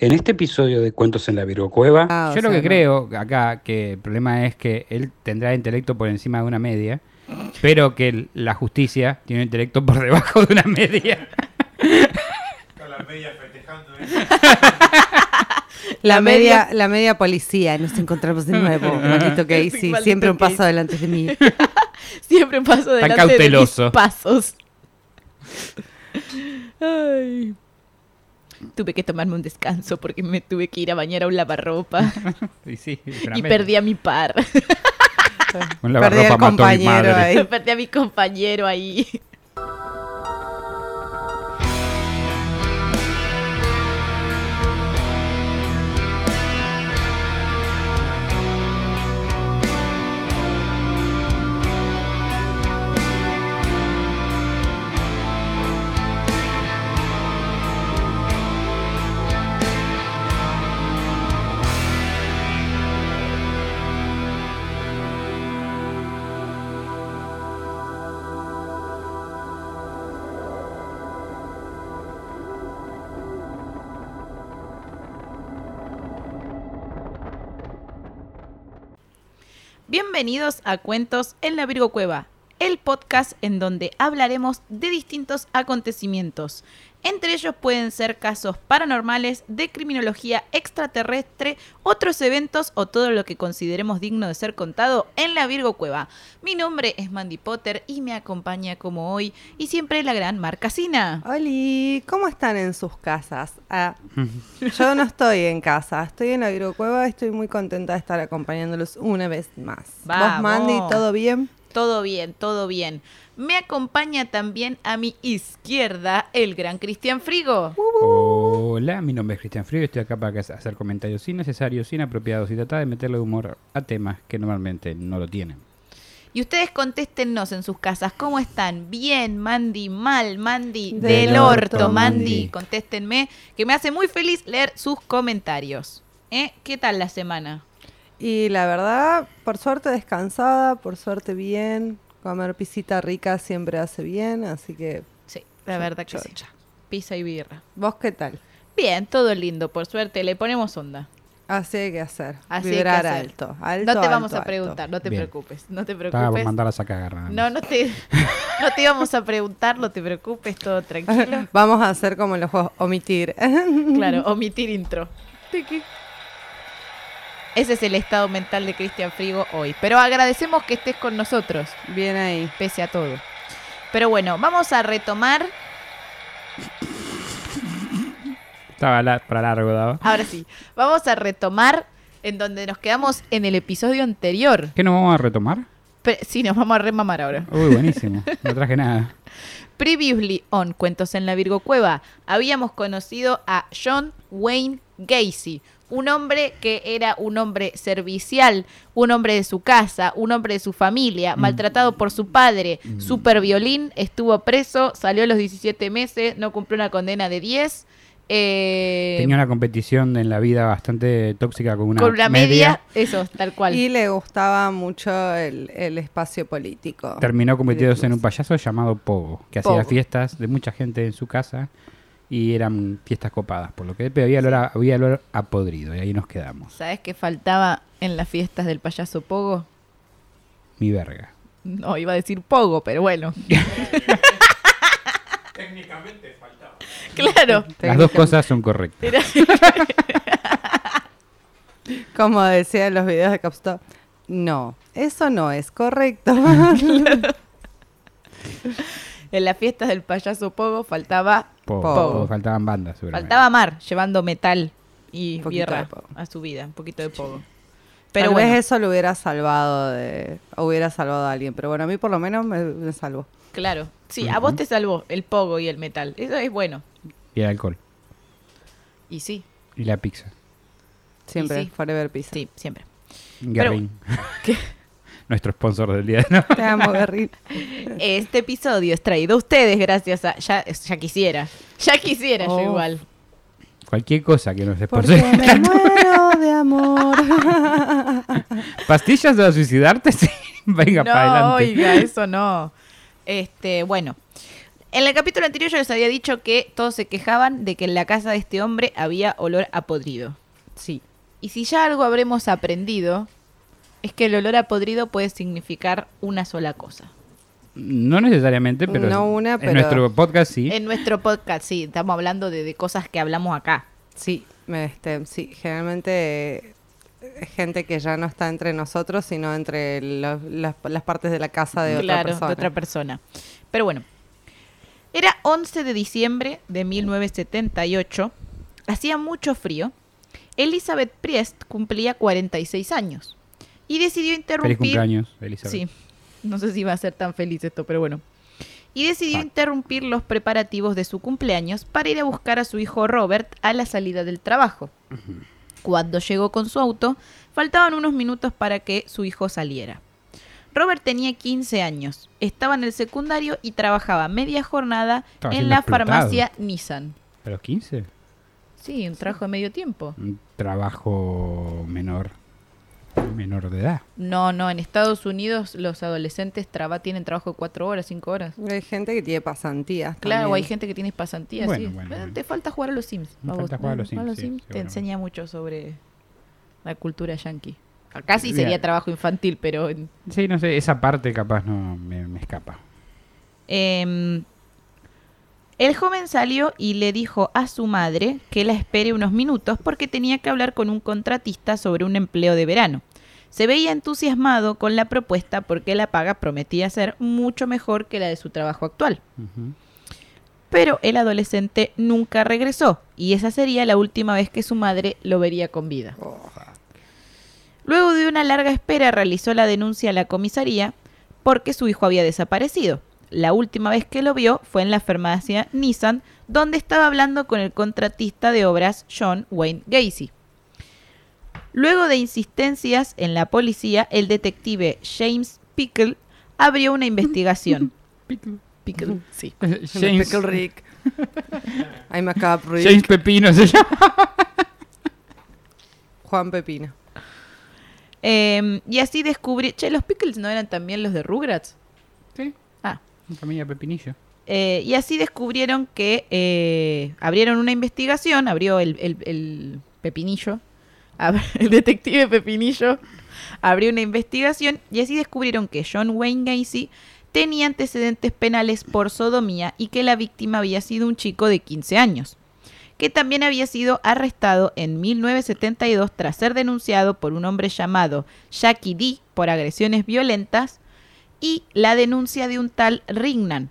En este episodio de Cuentos en la Virgo Cueva, Ah, Yo lo sea, que no. creo acá, que el problema es que él tendrá intelecto por encima de una media, pero que la justicia tiene un intelecto por debajo de una media. Con las medias festejando. La, La media, media- la media policía, nos encontramos de nuevo. Maldito Casey, Maldito siempre un paso Casey. adelante de mí. Siempre paso delante cauteloso. de mis pasos. Ay. Tuve que tomarme un descanso porque me tuve que ir a bañar a un lavarropa Y sí, perdí a mi par. Un Perdí al lavarropa mató a mi compañero madre. ahí. perdí a mi compañero ahí. Bienvenidos a Cuentos en la Virgo Cueva, el podcast en donde hablaremos de distintos acontecimientos. Entre ellos pueden ser casos paranormales, de criminología extraterrestre, otros eventos o todo lo que consideremos digno de ser contado en la Virgo Cueva. Mi nombre es Mandy Potter y me acompaña como hoy y siempre la gran Marcasina. Oli, ¿cómo están en sus casas? Ah, yo no estoy en casa, estoy en la Virocueva, estoy muy contenta de estar acompañándolos una vez más. Vamos. ¿Vos, Mandy, todo bien? Todo bien, todo bien. Me acompaña también a mi izquierda el gran Cristian Frigo. Hola, mi nombre es Cristian Frío y estoy acá para hacer comentarios innecesarios, inapropiados y tratar de meterle humor a temas que normalmente no lo tienen. Y ustedes contéstennos en sus casas, ¿cómo están? Bien, Mandy, mal, Mandy, Del del, orto, orto, Mandy. Mandy. Contéstenme, que me hace muy feliz leer sus comentarios. ¿Eh? ¿Qué tal la semana? Y la verdad, por suerte descansada, por suerte bien. Comer pisita rica siempre hace bien, así que Sí, la verdad que sí. Pizza y birra. ¿Vos qué tal? Bien, todo lindo, por suerte, le ponemos onda. Así hay que hacer. Así hay que Vibrar hacer. alto, alto. no te vamos alto, a alto. preguntar, no te Bien. preocupes, no te Estaba por preocupes. mandarlas a cagar. nada más. No, no te, no te íbamos a preguntar, no te preocupes, todo tranquilo. Vamos a hacer como en los juegos, omitir. Claro, omitir intro. Ese es el estado mental de Cristian Frigo hoy. Pero agradecemos que estés con nosotros, Bien ahí. pese a todo. Pero bueno, vamos a retomar. Estaba la- para largo, daba. Ahora sí, vamos a retomar en donde nos quedamos en el episodio anterior. ¿Qué nos vamos a retomar? Sí, nos vamos a remamar ahora. Uy, buenísimo. No traje nada. Previously on Cuentos en la Virgo Cueva, habíamos conocido a John Wayne Gacy, un hombre que era un hombre servicial, un hombre de su casa, un hombre de su familia, maltratado por su padre, super violín, estuvo preso, salió a los 17 meses, no cumplió una condena de 10. eh, Tenía una competición en la vida bastante tóxica con una, con una media, eso, tal cual. Y le gustaba mucho el, el espacio político. Terminó convirtiéndose en un payaso llamado Pogo, que hacía fiestas de mucha gente en su casa y eran fiestas copadas, por lo que pero había olor a, había olor a podrido y ahí nos quedamos. ¿Sabes qué faltaba en las fiestas del payaso Pogo? Mi verga. No, iba a decir Pogo, pero bueno. Técnicamente faltaba. claro. Las dos cosas son correctas. Era- Como decía en los videos de Capstop. No, eso no es correcto. En las fiestas del payaso Pogo faltaba Pogo. Pogo. Pogo, Faltaban bandas, seguramente. faltaba Mar llevando metal y Pogo. a su vida, un poquito de Pogo. Pero Pero Tal bueno, vez eso lo hubiera salvado de, hubiera salvado a alguien. Pero bueno, a mí por lo menos me, me salvó. claro. Sí, a vos te salvó el Pogo y el metal. Eso es bueno. Y el alcohol. Y sí, Y la pizza. Siempre, sí. Forever Pizza. sí, siempre. ¿Qué? Nuestro sponsor del día. ¿no? Te amo. Este episodio es traído a ustedes gracias a... Ya, ya quisiera. Ya quisiera Oh. yo igual. Cualquier cosa que nos Porque sponsore. me muero de amor. ¿Pastillas de suicidarte? Sí. Venga, no, para adelante. oiga, eso no. Este, bueno. En el capítulo anterior yo les había dicho que todos se quejaban de que en la casa de este hombre había olor a podrido. Sí. Y si ya algo habremos aprendido, es que el olor a podrido puede significar una sola cosa. No necesariamente, pero No una, en pero- nuestro podcast sí. En nuestro podcast, sí, estamos hablando de, de cosas que hablamos acá. Sí, me- este, sí, generalmente eh, gente que ya no está entre nosotros, sino entre los- las, las partes de la casa de claro, otra persona. de otra persona. Pero bueno, era 11 de diciembre de 1978, hacía mucho frío. Elizabeth Priest cumplía 46 años y decidió Feliz interrumpir. cumpleaños, Elizabeth. Sí, no sé si va a ser tan feliz esto, pero bueno. Y decidió Ah. interrumpir los preparativos de su cumpleaños para ir a buscar a su hijo Robert a la salida del trabajo. Cuando llegó con su auto, faltaban unos minutos para que su hijo saliera. Robert tenía 15 años, estaba en el secundario y trabajaba media jornada Estaba en la explotado. farmacia Nissan. ¿A los 15? Sí, un trabajo de medio tiempo. Un trabajo menor. Menor de edad. No, no, en Estados Unidos los adolescentes traba, tienen trabajo de 4 horas, 5 horas. Hay gente que tiene pasantías. Claro, también. hay gente que tiene pasantías, Bueno, sí. bueno, bueno. Te falta jugar a los Sims. Me vos, falta jugar a los. Sims, sí, te enseña mucho sobre la cultura yankee. Acá sí sería trabajo infantil, pero... en- Sí, no sé, esa parte capaz no me, me escapa. Em, el joven salió y le dijo a su madre que la espere unos minutos porque tenía que hablar con un contratista sobre un empleo de verano. Se veía entusiasmado con la propuesta porque la paga prometía ser mucho mejor que la de su trabajo actual. Pero el adolescente nunca regresó y esa sería la última vez que su madre lo vería con vida. Luego de una larga espera realizó la denuncia a la comisaría porque su hijo había desaparecido. La última vez que lo vio fue en la farmacia Nissan, donde estaba hablando con el contratista de obras John Wayne Gacy. Luego de insistencias en la policía, el detective James Pickle abrió una investigación. Pickle, sí. James, Pickle Rick. Acaba de James Pepino se llama. Juan Pepino. Em, y así descubrí... Che, los Pickles no eran también los de Rugrats. Sí, Ah, familia Pepinillo. Eh, y así descubrieron que eh, abrieron una investigación, abrió el, el- el Pepinillo, el detective Pepinillo abrió una investigación y así descubrieron que John Wayne Gacy tenía antecedentes penales por sodomía y que la víctima había sido un chico de 15 años, que también había sido arrestado en 1972 tras ser denunciado por un hombre llamado Jackie D por agresiones violentas y la denuncia de un tal Rignan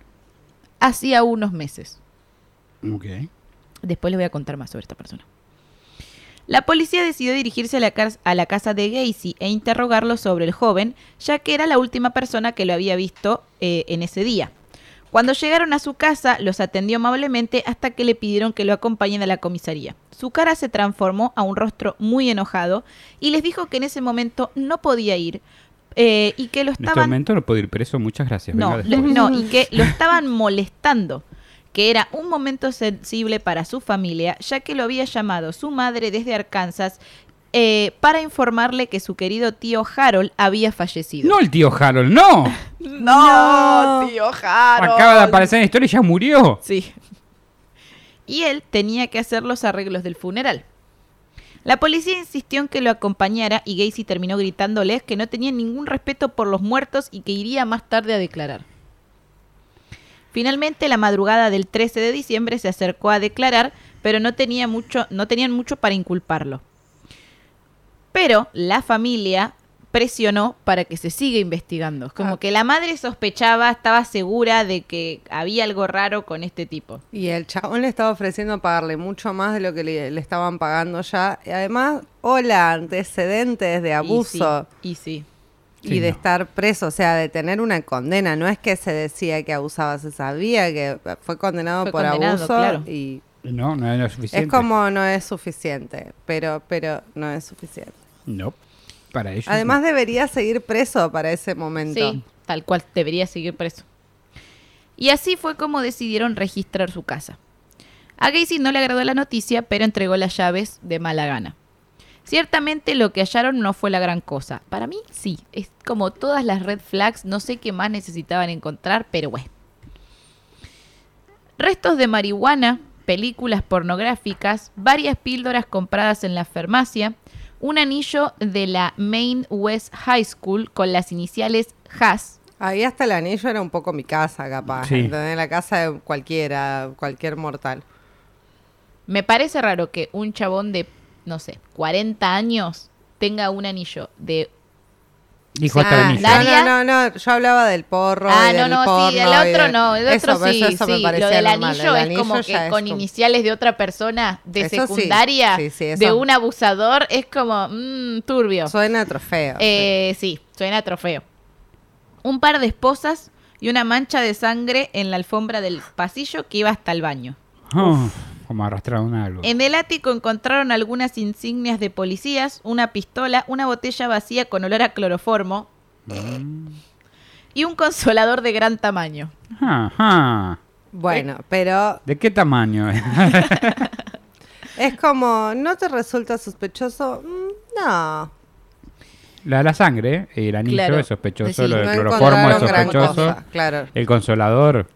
hacía unos meses. Ok. Después les voy a contar más sobre esta persona. La policía decidió dirigirse a la, a la casa de Gacy e interrogarlo sobre el joven, ya que era la última persona que lo había visto eh, en ese día. Cuando llegaron a su casa, los atendió amablemente hasta que le pidieron que lo acompañen a la comisaría. Su cara se transformó a un rostro muy enojado y les dijo que en ese momento no podía ir eh, y que lo En este estaban momento no puedo ir preso, muchas gracias. no, Venga lo- después. no, y que lo estaban molestando, que era un momento sensible para su familia, ya que lo había llamado su madre desde Arkansas eh, para informarle que su querido tío Harold había fallecido. No el tío Harold, no. no, tío Harold. Acaba de aparecer en la historia y ya murió. Sí. Y él tenía que hacer los arreglos del funeral. La policía insistió en que lo acompañara y Gacy terminó gritándoles que no tenía ningún respeto por los muertos y que iría más tarde a declarar. Finalmente, la madrugada del 13 de diciembre se acercó a declarar, pero no, tenía mucho, no tenían mucho para inculparlo. Pero la familia presionó para que se siga investigando. Como Ah. que la madre sospechaba, estaba segura de que había algo raro con este tipo. Y el chabón le estaba ofreciendo pagarle mucho más de lo que le, le estaban pagando ya. Y además, hola, antecedentes de abuso Y sí. y, Sí, de no. estar preso, o sea, de tener una condena. No es que se decía que abusaba, se sabía que fue condenado Fue por condenado, abuso claro. y No, no era suficiente. es como no es suficiente, pero pero no es suficiente. No, para ellos. Además debería seguir preso para ese momento. Sí, tal cual, debería seguir preso. Y así fue como decidieron registrar su casa. A Gacy no le agradó la noticia, pero entregó las llaves de mala gana. Ciertamente lo que hallaron no fue la gran cosa. Para mí sí, es como todas las red flags, no sé qué más necesitaban encontrar, pero bueno. restos de marihuana, películas pornográficas, varias píldoras compradas en la farmacia, un anillo de la Maine West High School con las iniciales HAS, Ahí hasta el anillo era un poco mi casa, capaz. Sí. La casa de cualquiera, cualquier mortal. Me parece raro que un chabón de, no sé, 40 años tenga un anillo de... Dijo hasta Ah, No, no, no, yo hablaba del porro. ah, y no, del no, porno sí, el otro de- no, el otro Eso, sí, eso sí. Lo del normal. anillo es como que es con como- iniciales de otra persona de Eso secundaria, Sí, sí, de un abusador, es como, mmm, turbio. Suena trofeo. Eh, sí, suena trofeo. Un par de esposas y una mancha de sangre en la alfombra del pasillo que iba hasta el baño. Oh, como arrastraron algo. En el ático encontraron algunas insignias de policías, una pistola, una botella vacía con olor a cloroformo y un consolador de gran tamaño. Ajá. Bueno, pero ¿De qué tamaño? es como, ¿no te resulta sospechoso? Mm, No. la de la sangre, el anillo Claro. es sospechoso, Sí, lo no del cloroformo es sospechoso, cosa, claro. el consolador.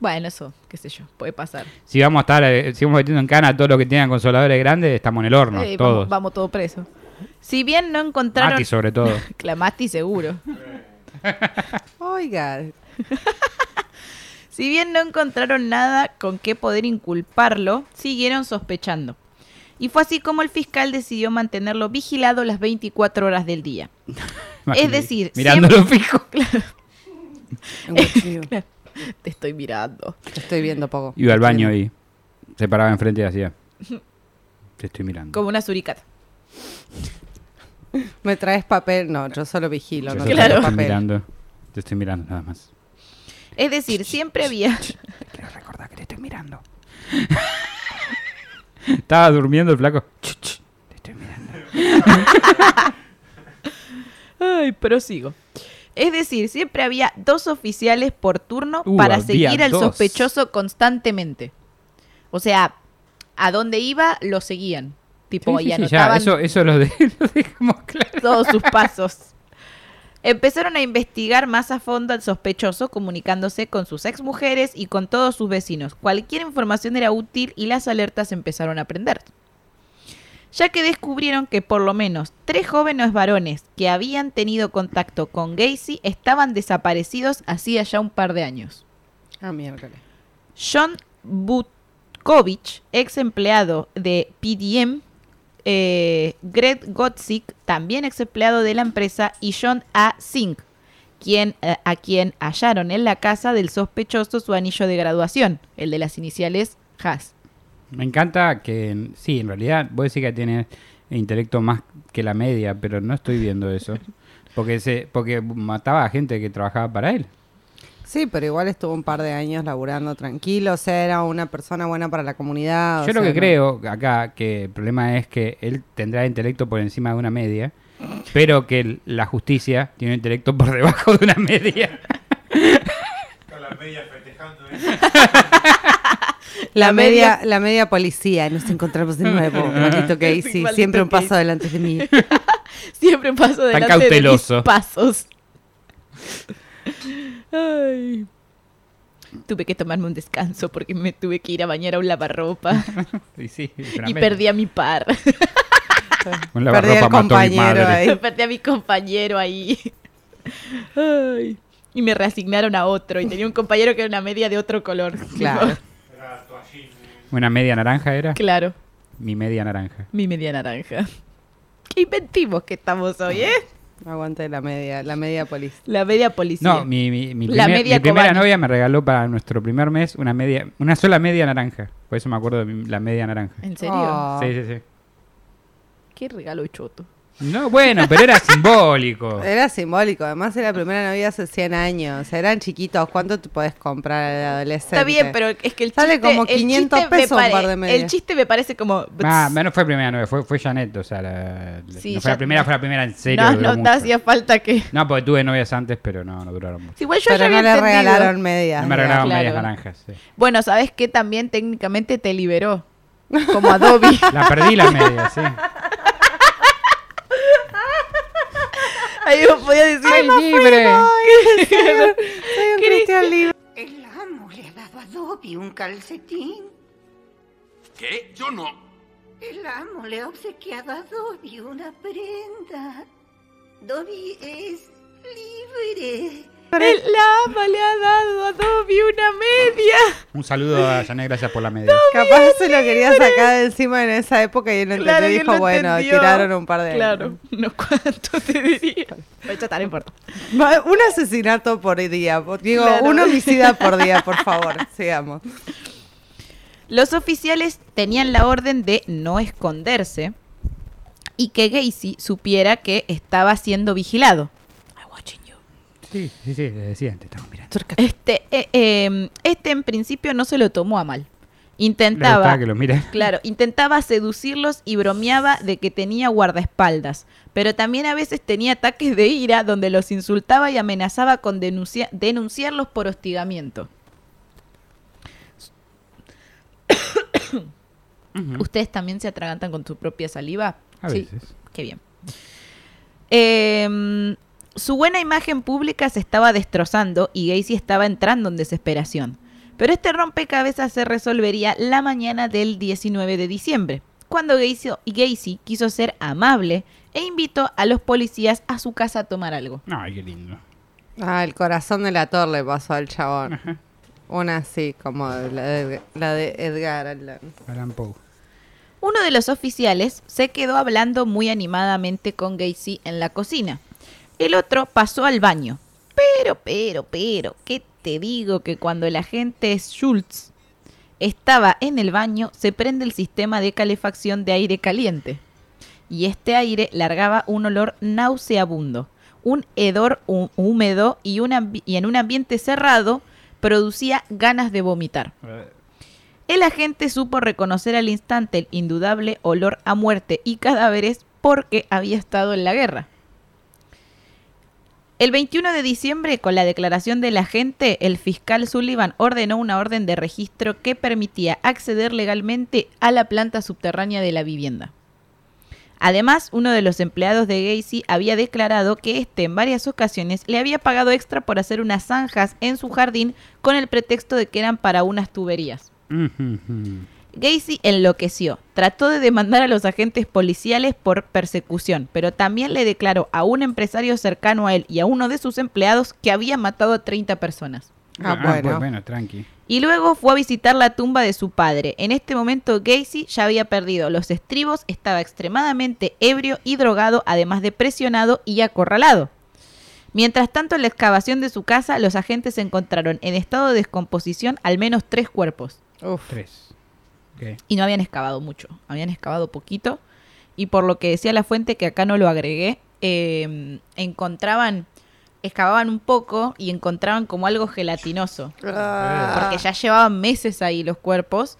Bueno, eso, qué sé yo, puede pasar. Si vamos a estar, eh, si vamos metiendo en cana todo lo que tengan consoladores grandes, estamos en el horno, Eh, todos. vamos, vamos todo preso. Si bien no encontraron... Mati sobre todo. Clamati seguro. Oiga, Si bien no encontraron nada con qué poder inculparlo, siguieron sospechando. Y fue así como el fiscal decidió mantenerlo vigilado las 24 horas del día. Es decir, mirándolo fijo. un cuchillo. Te estoy mirando. Te estoy viendo poco. Iba al baño y se paraba enfrente y hacía. Te estoy mirando. Como una suricata. ¿Me traes papel? No, yo solo vigilo, Yo no solo Claro. te estoy mirando. Te estoy mirando nada más. Es decir, siempre había... Quiero recordar que te estoy mirando. Estaba durmiendo el flaco. Te estoy mirando. Ay, prosigo. Es decir, siempre había dos oficiales por turno Uh, para seguir al dos. sospechoso constantemente. O sea, a donde iba lo seguían. Tipo, Sí, y sí, ya, eso, eso lo, de- lo dejamos claro. todos sus pasos. Empezaron a investigar más a fondo al sospechoso, comunicándose con sus exmujeres y con todos sus vecinos. Cualquier información era útil y las alertas empezaron a prender. Ya que descubrieron que por lo menos tres jóvenes varones que habían tenido contacto con Gacy estaban desaparecidos hacía ya un par de años. Ah, miércoles. John Butkovich, ex empleado de PDM, eh, Greg Gotzik, también ex empleado de la empresa, y John A. Singh, quien, eh, a quien hallaron en la casa del sospechoso su anillo de graduación, el de las iniciales Haas. Me encanta que, sí, en realidad, vos decís que tiene intelecto más que la media, pero no estoy viendo eso. Porque se, porque mataba a gente que trabajaba para él. Sí, pero igual estuvo un par de años laburando tranquilo, o sea, era una persona buena para la comunidad. o Yo lo sea, que no- creo acá, que el problema es que él tendrá intelecto por encima de una media, pero que el- la justicia tiene un intelecto por debajo de una media. Con las medias festejando. ¿eh? La La media, la media policía, nos encontramos de nuevo, maldito Casey, Maldito siempre un paso Casey. adelante de mí. Siempre un paso Tan delante de cauteloso. mis pasos. Ay. Tuve que tomarme un descanso porque me tuve que ir a bañar a un lavarropa Y sí, una y perdí a mi par. Un Perdí al lavarropa mató a mi compañero madre. ahí. Perdí a mi compañero ahí. Ay. Y me reasignaron a otro. Y tenía un compañero que era una media de otro color. Claro. Una media naranja era. Claro. Mi media naranja. Mi media naranja. Qué inventivos que estamos hoy, ¿eh? Aguante la media, la media policía. La media policía. No, mi, mi, mi La primer- media mi primera novia me regaló para nuestro primer mes una media, una sola media naranja. Por eso me acuerdo de mi- la media naranja. ¿En serio? Oh. Sí, sí, sí. Qué regalo choto. No, bueno, pero era simbólico. Era simbólico, además era la primera novia hace 100 años, eran chiquitos, ¿cuánto te podés comprar de adolescente? Está bien, pero es que el chiste... Sale como el 500 chiste me pesos un par de medias. El chiste me parece como... Ah, no fue primera novia, fue, fue Janet, o sea, la- la- Sí, no fue ya- la primera, fue la primera en serio. no, no te hacía falta que... No, porque tuve novias antes, pero no, no duraron mucho. Igual yo Pero ya no le entendido. regalaron medias. No me regalaron claro. medias naranjas. sí. Bueno, ¿sabes qué? También técnicamente te liberó. Como Adobe. La perdí las medias, sí. Ahí vos podías decir... ¡Soy libre! Soy un cristian libre. El amo le ha dado a Dobby un calcetín? ¿Qué? Yo no. El amo le ha obsequiado a Dobby una prenda. Dobby es libre. El ama le ha dado a Dobby una media. Un saludo a Janet, gracias por la media. Capaz se lo quería sacar de encima en esa época y él no Claro, entendió. Dijo, no bueno, entendió. tiraron un par de Claro, no cuánto te diría. De hecho, tal, no importa. Un asesinato por día. Digo, Claro. un homicida por día, por favor. Sigamos. Los oficiales tenían la orden de no esconderse y que Gacy supiera que estaba siendo vigilado. Sí, sí, sí, le decía, te estamos mirando. Este, eh, eh, este en principio no se lo tomó a mal. Intentaba, que lo claro, intentaba seducirlos y bromeaba de que tenía guardaespaldas, pero también a veces tenía ataques de ira donde los insultaba y amenazaba con denuncia- denunciarlos por hostigamiento. ¿Ustedes también se atragantan con su propia saliva? A Sí. veces. Qué bien. Em, su buena imagen pública se estaba destrozando y Gacy estaba entrando en desesperación. Pero este rompecabezas se resolvería la mañana del 19 de diciembre, cuando Gacy, Gacy quiso ser amable e invitó a los policías a su casa a tomar algo. Ay, qué lindo. Ah, el corazón de la torre le pasó al chabón. Ajá. Una así, como la de, la de Edgar Allan. Alan Poe. Uno de los oficiales se quedó hablando muy animadamente con Gacy en la cocina. El otro pasó al baño. Pero, pero, pero, ¿qué te digo que cuando el agente Schultz estaba en el baño, se prende el sistema de calefacción de aire caliente? Y este aire largaba un olor nauseabundo, un hedor hú- húmedo y, un y en un ambiente cerrado producía ganas de vomitar. El agente supo reconocer al instante el indudable olor a muerte y cadáveres porque había estado en la guerra. El 21 de diciembre, con la declaración del agente, el fiscal Sullivan ordenó una orden de registro que permitía acceder legalmente a la planta subterránea de la vivienda. Además, uno de los empleados de Gacy había declarado que éste en varias ocasiones le había pagado extra por hacer unas zanjas en su jardín con el pretexto de que eran para unas tuberías. Gacy enloqueció. Trató de demandar a los agentes policiales por persecución, pero también le declaró a un empresario cercano a él y a uno de sus empleados que había matado a 30 personas. Ah, pues bueno. bueno, tranqui. Y luego fue a visitar la tumba de su padre. En este momento Gacy ya había perdido los estribos, estaba extremadamente ebrio y drogado, además de presionado y acorralado. Mientras tanto, en la excavación de su casa, los agentes encontraron en estado de descomposición al menos tres cuerpos. Uf. Tres. Y no habían excavado mucho, habían excavado poquito. Y por lo que decía la fuente, que acá no lo agregué, eh, encontraban, excavaban un poco y encontraban como algo gelatinoso. Ah. Porque ya llevaban meses ahí los cuerpos.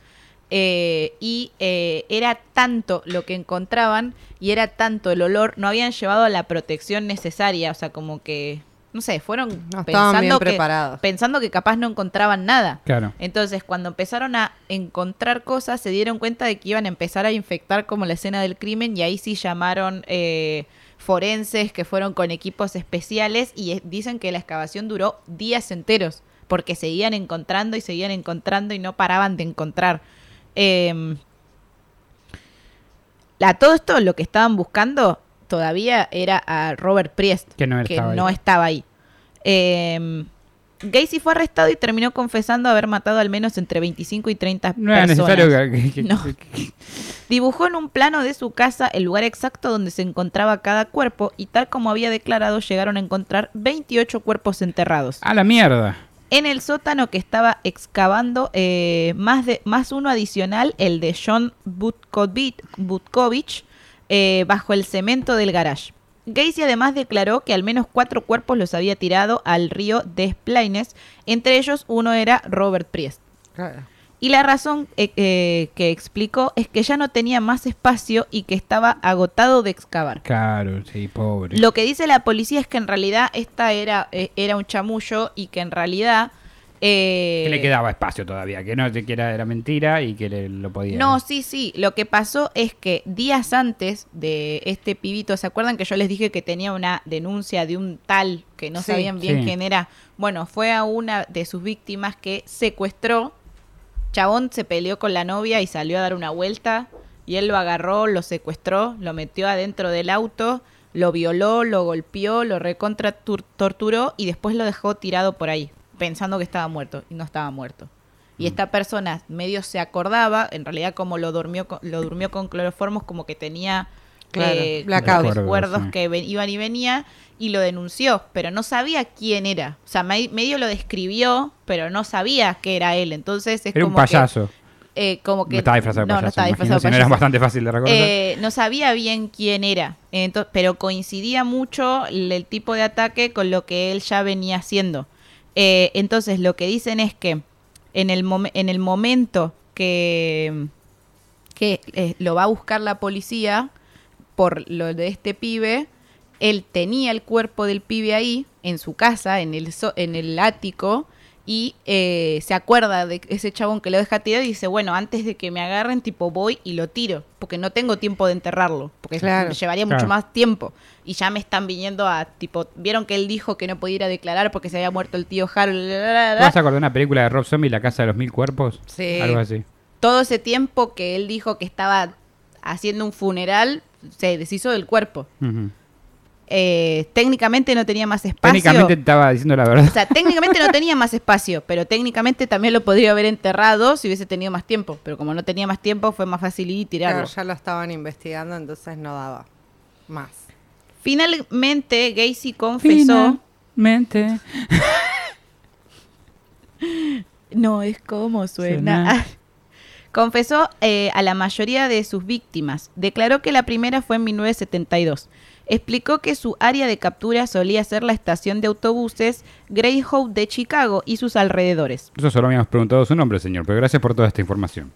eh, y eh, era tanto lo que encontraban y era tanto el olor, no habían llevado la protección necesaria, o sea, como que, no sé, fueron No estaban bien pensando que, preparados. pensando que capaz no encontraban nada. Claro. Entonces, cuando empezaron a encontrar cosas, se dieron cuenta de que iban a empezar a infectar como la escena del crimen y ahí sí llamaron eh, forenses que fueron con equipos especiales y eh, dicen que la excavación duró días enteros porque seguían encontrando y seguían encontrando y no paraban de encontrar. Eh, a todo esto lo que estaban buscando todavía era a Robert Priest, Que no estaba ahí. no estaba ahí. Eh, Gacy fue arrestado y terminó confesando haber matado al menos entre 25 y 30 No era personas. necesario que... que- No. que- Dibujó en un plano de su casa el lugar exacto donde se encontraba cada cuerpo y tal como había declarado llegaron a encontrar 28 cuerpos enterrados. A la mierda. En el sótano que estaba excavando eh, más, de, más uno adicional, el de John Butkovich, eh, bajo el cemento del garage. Gacy además declaró que al menos cuatro cuerpos los había tirado al río Des Plaines, entre ellos uno era Robert Priest. Claro. Y la razón eh, eh, que explicó es que ya no tenía más espacio y que estaba agotado de excavar. Claro, sí, pobre. Lo que dice la policía es que en realidad esta era, eh, era un chamullo y que en realidad... eh, Que le quedaba espacio todavía, que no te quiera era mentira y que le- lo podía. No, sí, sí. Lo que pasó es que días antes de este pibito, ¿se acuerdan que yo les dije que tenía una denuncia de un tal que no Sí. sabían bien Sí. quién era? Bueno, fue a una de sus víctimas que secuestró Chabón se peleó con la novia y salió a dar una vuelta. Y él lo agarró, lo secuestró, lo metió adentro del auto, lo violó, lo golpeó, lo recontra tur- torturó y después lo dejó tirado por ahí, pensando que estaba muerto. Y no estaba muerto. Y esta persona medio se acordaba, en realidad como lo durmió, con- lo durmió con cloroformos, como que tenía Claro, eh, recuerdos Sí. que ven- iban y venía y lo denunció, pero no sabía quién era. O sea, me- medio lo describió, pero no sabía que era él. Entonces es Era un como que, payaso. eh, como que no estaba disfrazado de payaso. no estaba imagino, disfrazado de si no era payaso. bastante fácil de reconocer. Eh, no sabía bien quién era, Ento- pero coincidía mucho el, el tipo de ataque con lo que él ya venía haciendo. Eh, entonces lo que dicen es que en el, en el momento que, que eh, lo va a buscar la policía por lo de este pibe, él tenía el cuerpo del pibe ahí, en su casa, en el, so- en el ático, y eh, se acuerda de ese chabón que lo deja tirado y dice, bueno, antes de que me agarren, tipo, voy y lo tiro, porque no tengo tiempo de enterrarlo, porque Claro. llevaría mucho Claro. más tiempo. Y ya me están viniendo a, tipo, vieron que él dijo que no podía ir a declarar porque se había muerto el tío Harold. la, la, la, ¿Te la. vas a acordar una película de Rob Zombie, La Casa de los Mil Cuerpos? Sí. Algo así. Todo ese tiempo que él dijo que estaba haciendo un funeral, se deshizo del cuerpo. Eh, técnicamente no tenía más espacio. Técnicamente estaba diciendo la O verdad. sea, técnicamente no tenía más espacio, pero técnicamente también lo podría haber enterrado si hubiese tenido más tiempo. Pero como no tenía más tiempo, fue más fácil ir y tirarlo. Claro, ya lo estaban investigando, entonces no daba más. Finalmente, Gacy confesó. Finalmente. No es como suena. Suena. Confesó eh, a la mayoría de sus víctimas. Declaró que la primera fue en 1972. Explicó que su área de captura solía ser la estación de autobuses Greyhound de Chicago y sus alrededores. Eso solo habíamos preguntado su nombre, señor, pero gracias por toda esta información.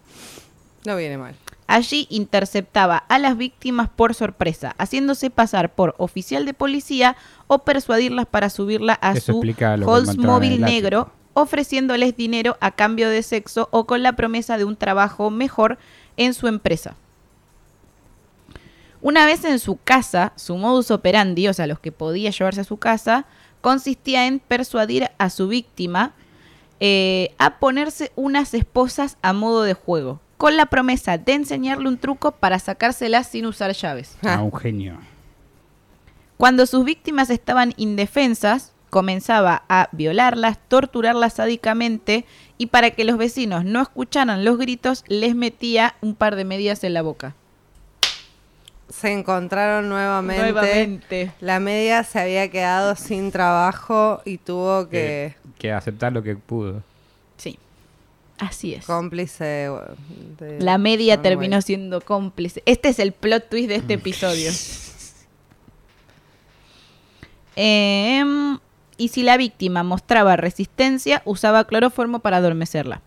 No viene mal. Allí interceptaba a las víctimas por sorpresa, haciéndose pasar por oficial de policía o persuadirlas para subirla a Eso su Oldsmobile negro, ofreciéndoles dinero a cambio de sexo o con la promesa de un trabajo mejor en su empresa. Una vez en su casa, su modus operandi, o sea, los que podía llevarse a su casa, consistía en persuadir a su víctima eh, a ponerse unas esposas a modo de juego, con la promesa de enseñarle un truco para sacárselas sin usar llaves. Ah, un genio. Cuando sus víctimas estaban indefensas, comenzaba a violarlas, torturarlas sádicamente y para que los vecinos no escucharan los gritos, les metía un par de medias en la boca. Se encontraron nuevamente. Nuevamente. La media se había quedado sin trabajo y tuvo que Que aceptar lo que pudo. Sí, así es. cómplice de, de La media terminó siendo cómplice. Este es el plot twist de este episodio. Em, y si la víctima mostraba resistencia, usaba cloroformo para adormecerla.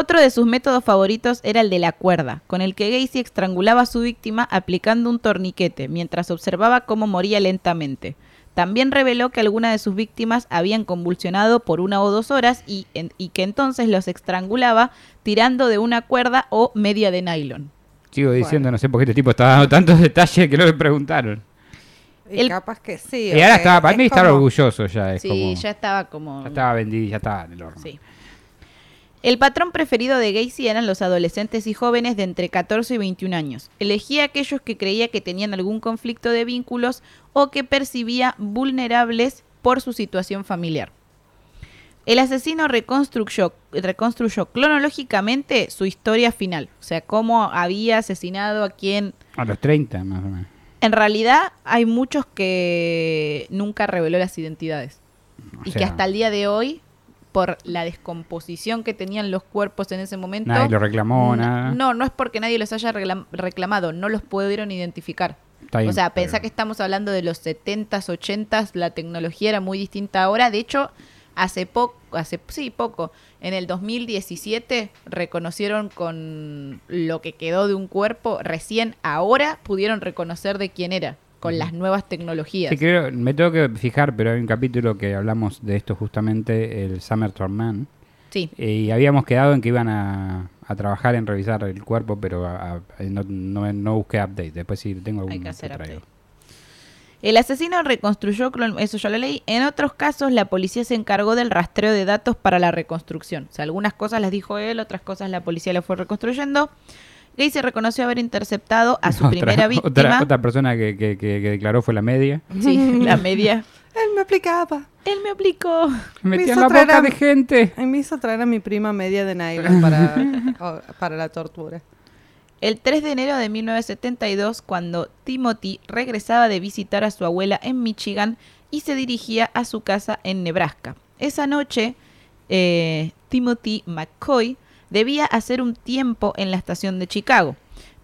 Otro de sus métodos favoritos era el de la cuerda, con el que Gacy estrangulaba a su víctima aplicando un torniquete, mientras observaba cómo moría lentamente. También reveló que algunas de sus víctimas habían convulsionado por una o dos horas y, en- y que entonces los estrangulaba tirando de una cuerda o media de nylon. Sigo diciendo, no sé por qué este tipo estaba dando tantos detalles que no le preguntaron. Y El- capaz que sí. y ahora estaba, para es mí estaba orgulloso ya. Es sí, como, ya estaba como... ya estaba vendido, ya estaba en el horno. Sí. El patrón preferido de Gacy eran los adolescentes y jóvenes de entre 14 y 21 años. Elegía a aquellos que creía que tenían algún conflicto de vínculos o que percibía vulnerables por su situación familiar. El asesino reconstruyó, reconstruyó cronológicamente su historia final, o sea, cómo había asesinado a quien... A los 30, más o menos. En realidad hay muchos que nunca reveló las identidades O y que hasta el día de hoy, por la descomposición que tenían los cuerpos en ese momento, Nadie lo reclamó, nada. no, no es porque nadie los haya reclam- reclamado, no los pudieron identificar. Bien, o sea, pero- pensá que estamos hablando de los 70s, 80s, la tecnología era muy distinta ahora. De hecho, hace poco, hace sí, poco, en el 2017 reconocieron con lo que quedó de un cuerpo, recién ahora pudieron reconocer de quién era con las nuevas tecnologías. Sí, creo, me tengo que fijar, pero hay un capítulo que hablamos de esto justamente, el Summer Man. Sí. eh, y habíamos quedado en que iban a, a trabajar en revisar el cuerpo, pero a- a- no, no, no busqué update. Después si tengo Hay algún que hacer update. El asesino reconstruyó, eso ya lo leí. En otros casos, la policía se encargó del rastreo de datos para la reconstrucción. O sea, algunas cosas las dijo él, otras cosas la policía le fue reconstruyendo. Gacy reconoció haber interceptado a su Otra- primera víctima. Otra, otra persona que, que- que- que declaró fue la media. Sí, la media. Él me aplicaba. Él me aplicó. Me metí hizo en la boca a- de gente. Me hizo traer a mi prima media de nylon para, para la tortura. El 3 de enero de 1972, cuando Timothy regresaba de visitar a su abuela en Michigan y se dirigía a su casa en Nebraska. Esa noche, eh, Timothy McCoy debía hacer un tiempo en la estación de Chicago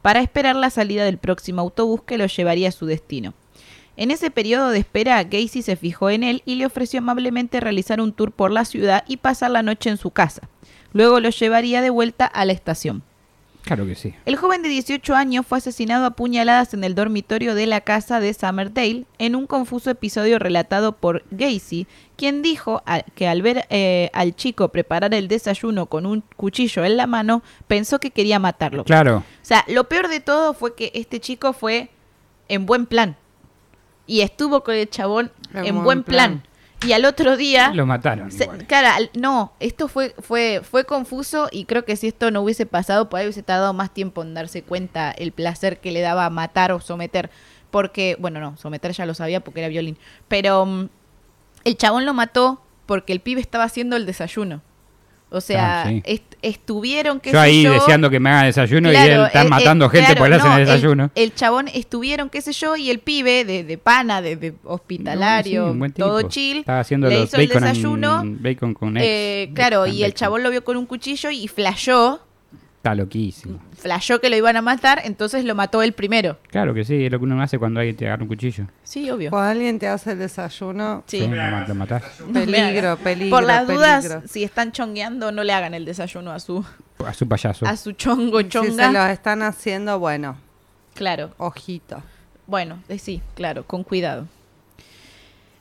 para esperar la salida del próximo autobús que lo llevaría a su destino. En ese periodo de espera, Gacy se fijó en él y le ofreció amablemente realizar un tour por la ciudad y pasar la noche en su casa. Luego lo llevaría de vuelta a la estación. Claro que sí. El joven de 18 años fue asesinado a puñaladas en el dormitorio de la casa de Summerdale en un confuso episodio relatado por Gacy, quien dijo a- que al ver eh, al chico preparar el desayuno con un cuchillo en la mano, pensó que quería matarlo. Claro. O sea, lo peor de todo fue que este chico fue en buen plan. Y estuvo con el chabón En en, buen buen plan. Y al otro día... Lo mataron. Se- igual. cara, no, esto fue, fue, fue confuso y creo que si esto no hubiese pasado, por ahí hubiese tardado más tiempo en darse cuenta el placer que le daba matar o someter. Porque, bueno, no, someter ya lo sabía porque era violín. Pero mm, el chabón lo mató porque el pibe estaba haciendo el desayuno. O sea, Ah, sí. Estuvieron, qué Yo ahí yo, deseando que me hagan desayuno y él está eh, matando eh, gente claro, porque le hacen no, el desayuno. El, chabón estuvieron, qué sé yo, y el pibe de, de pana, de, de hospitalario, No, sí, todo chill, Estaba haciendo le los hizo el bacon, and- desayuno. bacon con eggs. eh, claro, y el bacon. chabón lo vio con un cuchillo y flashó, Está loquísimo. flashó que lo iban a matar, entonces lo mató él primero. Claro que sí, es lo que uno hace cuando alguien te agarra un cuchillo. Sí, obvio. Cuando alguien te hace el desayuno, Sí. lo, lo matás. peligro, peligro. Por las dudas, si están chongueando, no le hagan el desayuno a su, A su payaso. a su chongo Si se chonga. los están haciendo, bueno, Claro, ojito. bueno, eh, sí, claro, con cuidado.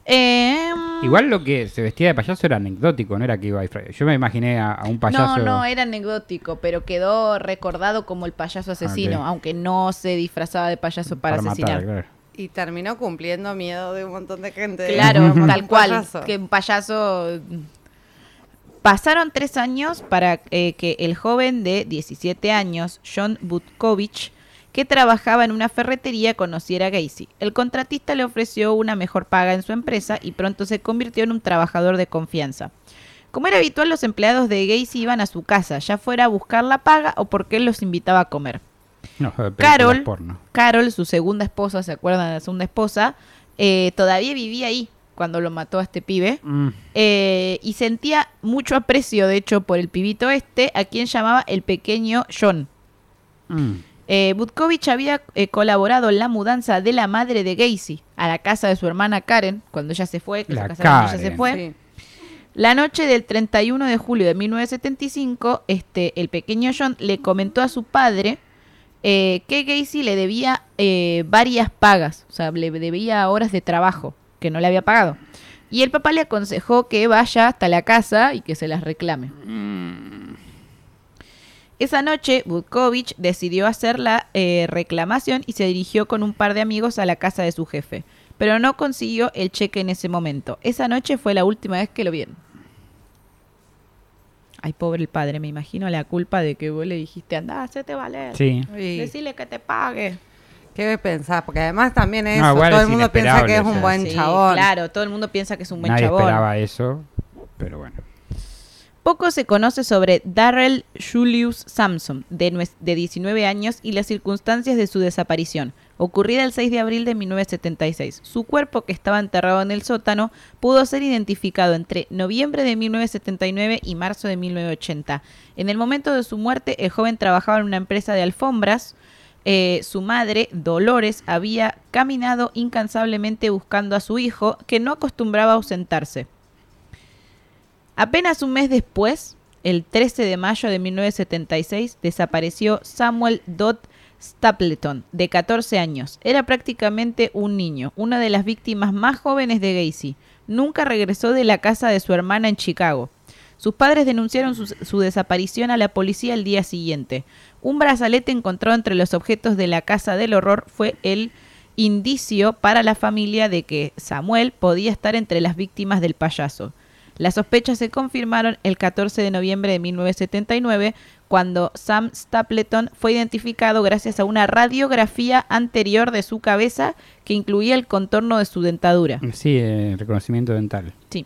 Em, Igual lo que se vestía de payaso era anecdótico, no era que iba a disfrazar. Yo me imaginé a, a un payaso. No, no, era anecdótico, pero quedó recordado como el payaso asesino, ok. aunque no se disfrazaba de payaso para, asesinar. matar, claro. Y terminó cumpliendo miedo de un montón de gente. Claro, tal cual. payaso. Que un payaso. Pasaron tres años para eh, que el joven de 17 años, John Butkovich, que trabajaba en una ferretería, conociera a Gacy. El contratista le ofreció una mejor paga en su empresa y pronto se convirtió en un trabajador de confianza. Como era habitual, los empleados de Gacy iban a su casa, ya fuera a buscar la paga o porque él los invitaba a comer. No, Carol, porno. Carol, su segunda esposa, ¿se acuerdan de la segunda esposa? Eh, todavía vivía ahí cuando lo mató a este pibe. Mm, Eh, y sentía mucho aprecio, de hecho, por el pibito este, a quien llamaba el pequeño John. mm. Eh, Butkovich había eh, colaborado en la mudanza de la madre de Gacy a la casa de su hermana Karen, cuando ella se fue, que La se casaron y ella se Karen. fue. Sí. La noche del 31 de julio de 1975, este, el pequeño John le comentó a su padre eh, que Gacy le debía eh, varias pagas, o sea, le debía horas de trabajo que no le había pagado. Y el papá le aconsejó que vaya hasta la casa y que se las reclame. Esa noche, Butkovich decidió hacer la eh, reclamación y se dirigió con un par de amigos a la casa de su jefe, pero no consiguió el cheque en ese momento. Esa noche fue la última vez que lo vieron. Ay, pobre el padre, me imagino la culpa de que vos le dijiste, anda, hacete valer. Sí. Y- Decirle que te pague. ¿Qué pensás? Porque además también es No, eso. igual Todo es el mundo piensa que es o un sea. buen Sí, chabón. Claro, todo el mundo piensa que es un buen Nadie chabón. esperaba eso, pero bueno. Poco se conoce sobre Darrell Julius nues- de 19 años, y las circunstancias de su desaparición, ocurrida el 6 de abril de 1976. Su cuerpo, que estaba enterrado en el sótano, pudo ser identificado entre noviembre de 1979 y marzo de 1980. En el momento de su muerte, el joven trabajaba en una empresa de alfombras. Eh, su madre, Dolores, había caminado incansablemente buscando a su hijo, que no acostumbraba a ausentarse. Apenas un mes después, el 13 de mayo de 1976, desapareció Samuel Dodd Stapleton, de 14 años. Era prácticamente un niño, una de las víctimas más jóvenes de Gacy. Nunca regresó de la casa de su hermana en Chicago. Sus padres denunciaron su, su desaparición a la policía el día siguiente. Un brazalete encontrado entre los objetos de la casa del horror fue el indicio para la familia de que Samuel podía estar entre las víctimas del payaso. Las sospechas se confirmaron el 14 de noviembre de 1979 cuando Sam Stapleton fue identificado gracias a una radiografía anterior de su cabeza que incluía el contorno de su dentadura. Sí, eh, reconocimiento dental. Sí.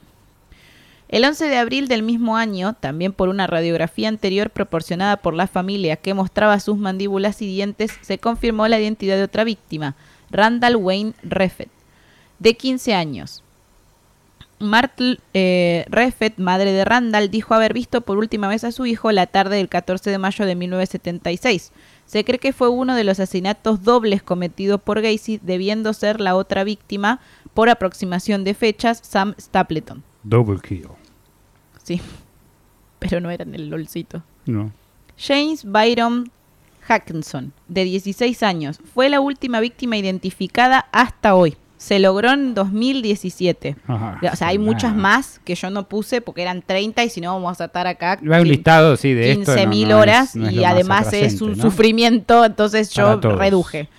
El 11 de abril del mismo año, también por una radiografía anterior proporcionada por la familia que mostraba sus mandíbulas y dientes, se confirmó la identidad de otra víctima, Randall Wayne Reffett, de 15 años. Martle eh, Reffett, madre de Randall, dijo haber visto por última vez a su hijo la tarde del 14 de mayo de 1976. Se cree que fue uno de los asesinatos dobles cometidos por Gacy, debiendo ser la otra víctima, por aproximación de fechas, Sam Stapleton. Double kill. Sí, pero no era en el lolcito. No. James Byron Hackinson, de 16 años, fue la última víctima identificada hasta hoy. Se logró en 2017. Ajá, o sea, hay muchas más que yo no puse porque eran 30 y si no vamos a estar acá Hay un listado, sí, de esto. no- 15.000 no es- horas no es y lo más además es un sufrimiento, entonces yo reduje.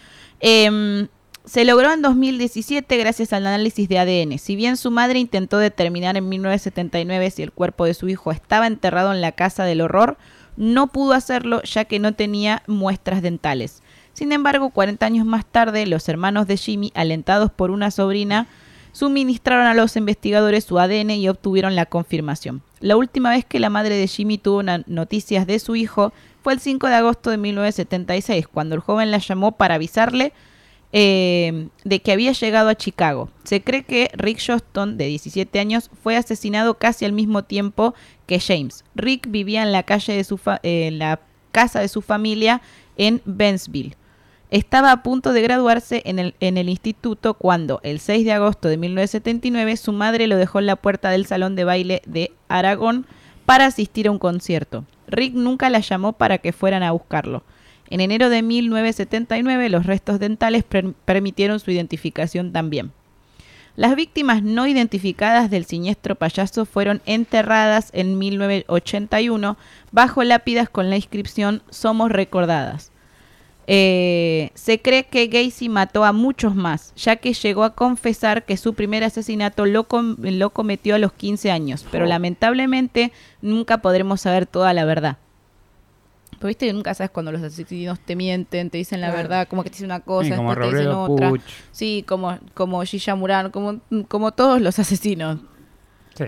Em, se logró en 2017 gracias al análisis de ADN. Si bien su madre intentó determinar en 1979 si el cuerpo de su hijo estaba enterrado en la casa del horror, no pudo hacerlo ya que no tenía muestras dentales. Sin embargo, 40 años más tarde, los hermanos de Jimmy, alentados por una sobrina, suministraron a los investigadores su ADN y obtuvieron la confirmación. La última vez que la madre de Jimmy tuvo noticias de su hijo fue el 5 de agosto de 1976, cuando el joven la llamó para avisarle eh, de que había llegado a Chicago. Se cree que Rick Johnston, de 17 años, fue asesinado casi al mismo tiempo que James. Rick vivía en la calle de su eh, en la casa de su familia en Bennsville. Estaba a punto de graduarse en el, instituto cuando, el 6 de agosto de 1979, su madre lo dejó en la puerta del salón de baile de Aragón para asistir a un concierto. Rick nunca la llamó para que fueran a buscarlo. En enero de 1979, los restos dentales per- permitieron su identificación también. Las víctimas no identificadas del siniestro payaso fueron enterradas en 1981 bajo lápidas con la inscripción Somos recordadas. Eh, se cree que Gacy mató a muchos más, ya que llegó a confesar que su primer asesinato lo, com- lo cometió a los 15 años, pero lamentablemente nunca podremos saber toda la verdad. Pero viste que nunca sabes cuando los asesinos te mienten, te dicen la Claro. verdad, como que te dicen una cosa, Sí, como después te dicen otra. Puch. Sí, como, como Gilla Murano, como, como todos los asesinos. Sí.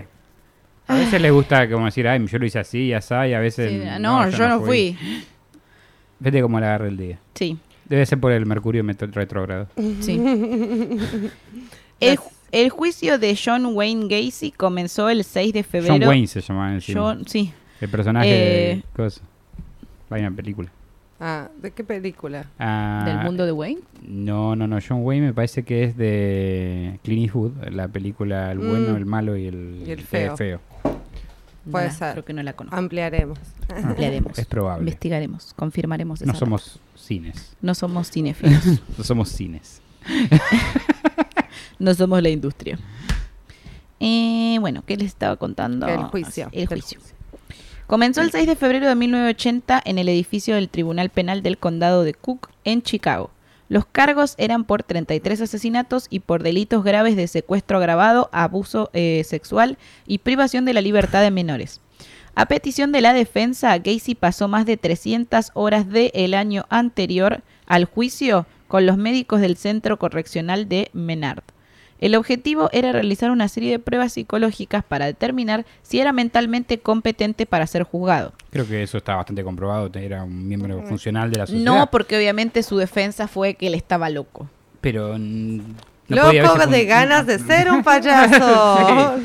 A veces les gusta como decir, ay, yo lo hice así y así, y a veces... Sí, no, yo, no fui. Vete cómo le agarré el día. Sí, Debe ser por el mercurio retrógrado. sí. el, el juicio de John Wayne Gacy comenzó el 6 de febrero. John Wayne se llamaba encima. John- sí, El personaje Eh, de... Cosa. Vaya película. Ah, ¿de qué película? Ah, del mundo de Wayne. No, no, no. John Wayne me parece que es de Clint Eastwood, la película El bueno, Mm. el malo y el, Y el feo. Puede ser. Creo que no la conozco. Ampliaremos. Ampliaremos. Es probable. Investigaremos, confirmaremos esa No somos cines. no somos cinéfilos, No somos cines. no somos la industria. Eh, bueno, ¿qué les estaba contando? El juicio. El juicio. Comenzó el 6 de febrero de 1980 en el edificio del Tribunal Penal del Condado de Cook, en Chicago. Los cargos eran por 33 asesinatos y por delitos graves de secuestro agravado, abuso eh, sexual y privación de la libertad de menores. A petición de la defensa, Gacy pasó más de 300 horas del año anterior al juicio con los médicos del Centro Correccional de Menard. El objetivo era realizar una serie de pruebas psicológicas para determinar si era mentalmente competente para ser juzgado. Creo que eso está bastante comprobado. Era un miembro funcional de la sociedad. No, porque obviamente su defensa fue que él estaba loco. Pero... mm, no Loco de ganas de ser un payaso.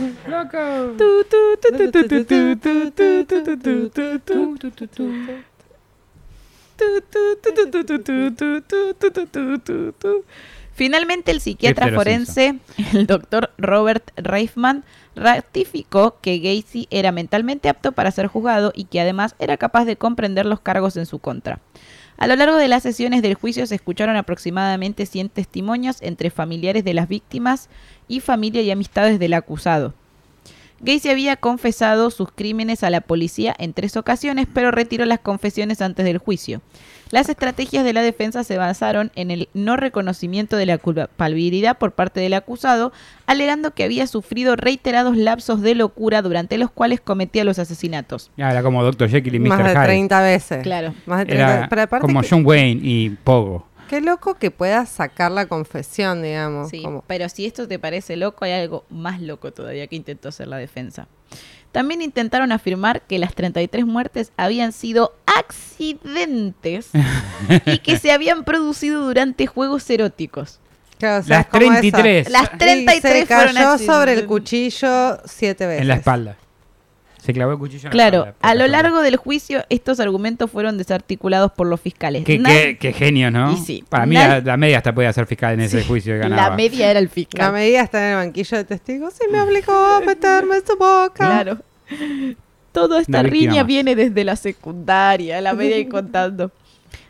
Finalmente, el psiquiatra forense, el doctor Robert Reifman, ratificó que Gacy era mentalmente apto para ser juzgado y que además era capaz de comprender los cargos en su contra. A lo largo de las sesiones del juicio se escucharon aproximadamente 100 testimonios entre familiares de las víctimas y familia y amistades del acusado. Gacy había confesado sus crímenes a la policía en tres ocasiones, pero retiró las confesiones antes del juicio. Las estrategias de la defensa se basaron en el no reconocimiento de la culpabilidad por parte del acusado, alegando que había sufrido reiterados lapsos de locura durante los cuales cometía los asesinatos. Ah, Era como Dr. Jekyll y Mr. Más de Hyde. 30 veces. Claro. Más de 30 Era Pero como que- John Wayne y Pogo. Qué loco que puedas sacar la confesión, digamos. Sí, como- pero si esto te parece loco, hay algo más loco todavía que intentó hacer la defensa. También intentaron afirmar que las 33 muertes habían sido accidentes y que se habían producido durante juegos eróticos. Claro, o sea, Las es como 33. esa. Las 33 y se fueron cayó accidentes. sobre el cuchillo siete veces. En la espalda. Se clavó el cuchillo en la Claro, espalda. a lo largo del juicio estos argumentos fueron desarticulados por los fiscales. Qué, Nadie- qué- qué genio, ¿no? Y sí. Para mí la, la media hasta podía ser fiscal en ese juicio y ganaba. la media era el La fiscal. medida está en el banquillo de testigos y me obligó a meterme en su boca. Claro. Toda esta riña más. viene desde la secundaria, la media y contando.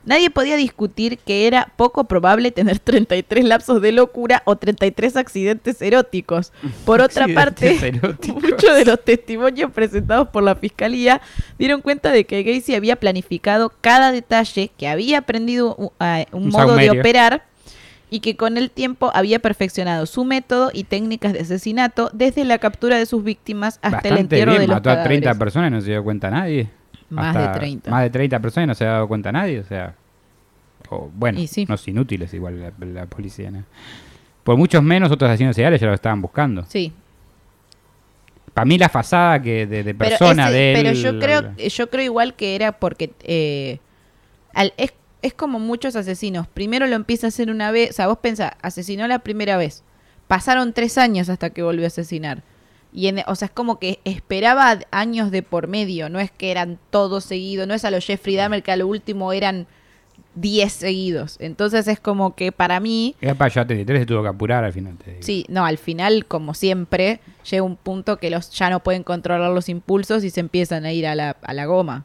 Nadie podía discutir que era poco probable tener 33 lapsos de locura o 33 accidentes eróticos. Por otra parte, eróticos. muchos de los testimonios presentados por la fiscalía dieron cuenta de que Gacy había planificado cada detalle, que había aprendido un, Un modo de operar y que con el tiempo había perfeccionado su método y técnicas de asesinato desde la captura de sus víctimas hasta el entierro bien, de los mató a 30 cadáveres. personas y no se dio cuenta nadie. Más de 30. Más de 30 personas y no se ha dado cuenta nadie, o sea... o, bueno, sí. unos inútiles igual la, la policía, ¿no? Por muchos menos otros asesinos seriales ya lo estaban buscando. Sí, Para mí la fasada que de, de pero, persona de pero yo creo yo creo igual que era porque eh, al- es, es como muchos asesinos. Primero lo empieza a hacer una vez, o sea, vos pensás, asesinó la primera vez. Pasaron tres años hasta que volvió a asesinar. Y en- o sea, es como que esperaba años de por medio, no es que eran todos seguidos, no es a los Jeffrey Dahmer que a lo último eran 10 seguidos. Entonces es como que para mí Era para allá 33 se tuvo que apurar al final. te digo. Sí, no, al final, como siempre, llega un punto que los ya no pueden controlar los impulsos y se empiezan a ir a la, a la goma.